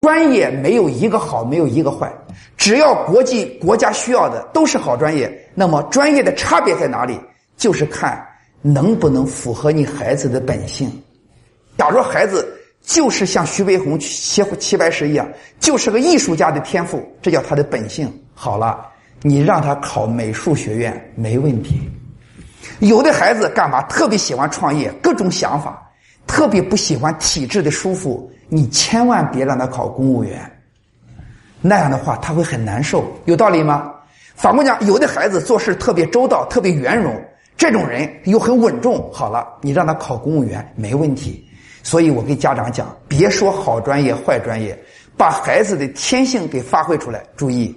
专业没有一个好，没有一个坏，只要国际国家需要的都是好专业。那么专业的差别在哪里？就是看能不能符合你孩子的本性。假如孩子就是像徐悲鸿、齐齐白石一样，就是个艺术家的天赋，这叫他的本性。好了，你让他考美术学院没问题。有的孩子干嘛特别喜欢创业，各种想法，特别不喜欢体制的束缚。你千万别让他考公务员，那样的话他会很难受，有道理吗？反过讲，有的孩子做事特别周到，特别圆融，这种人又很稳重。好了，你让他考公务员没问题。所以我跟家长讲，别说好专业坏专业，把孩子的天性给发挥出来。注意，